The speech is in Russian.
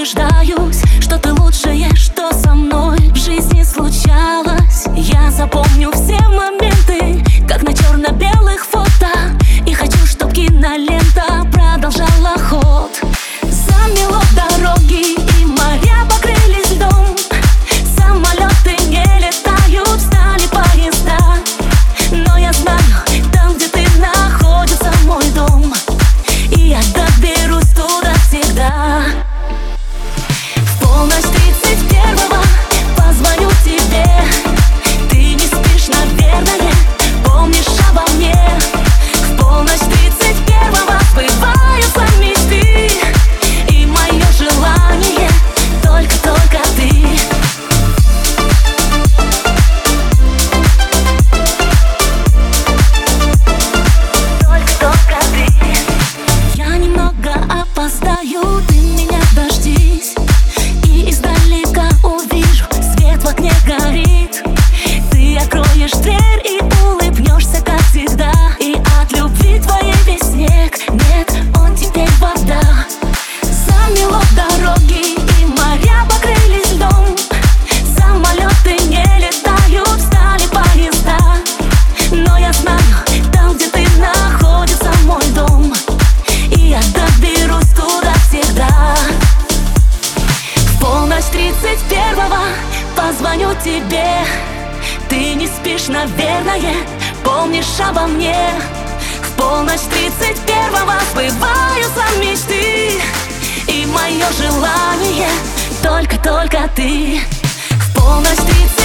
предупреждаю. мне в полночь тебе. Ты не спишь, наверное Помнишь обо мне. В полночь тридцать первого Сбываются мечты. И мое желание Только-только ты. В полночь тридцать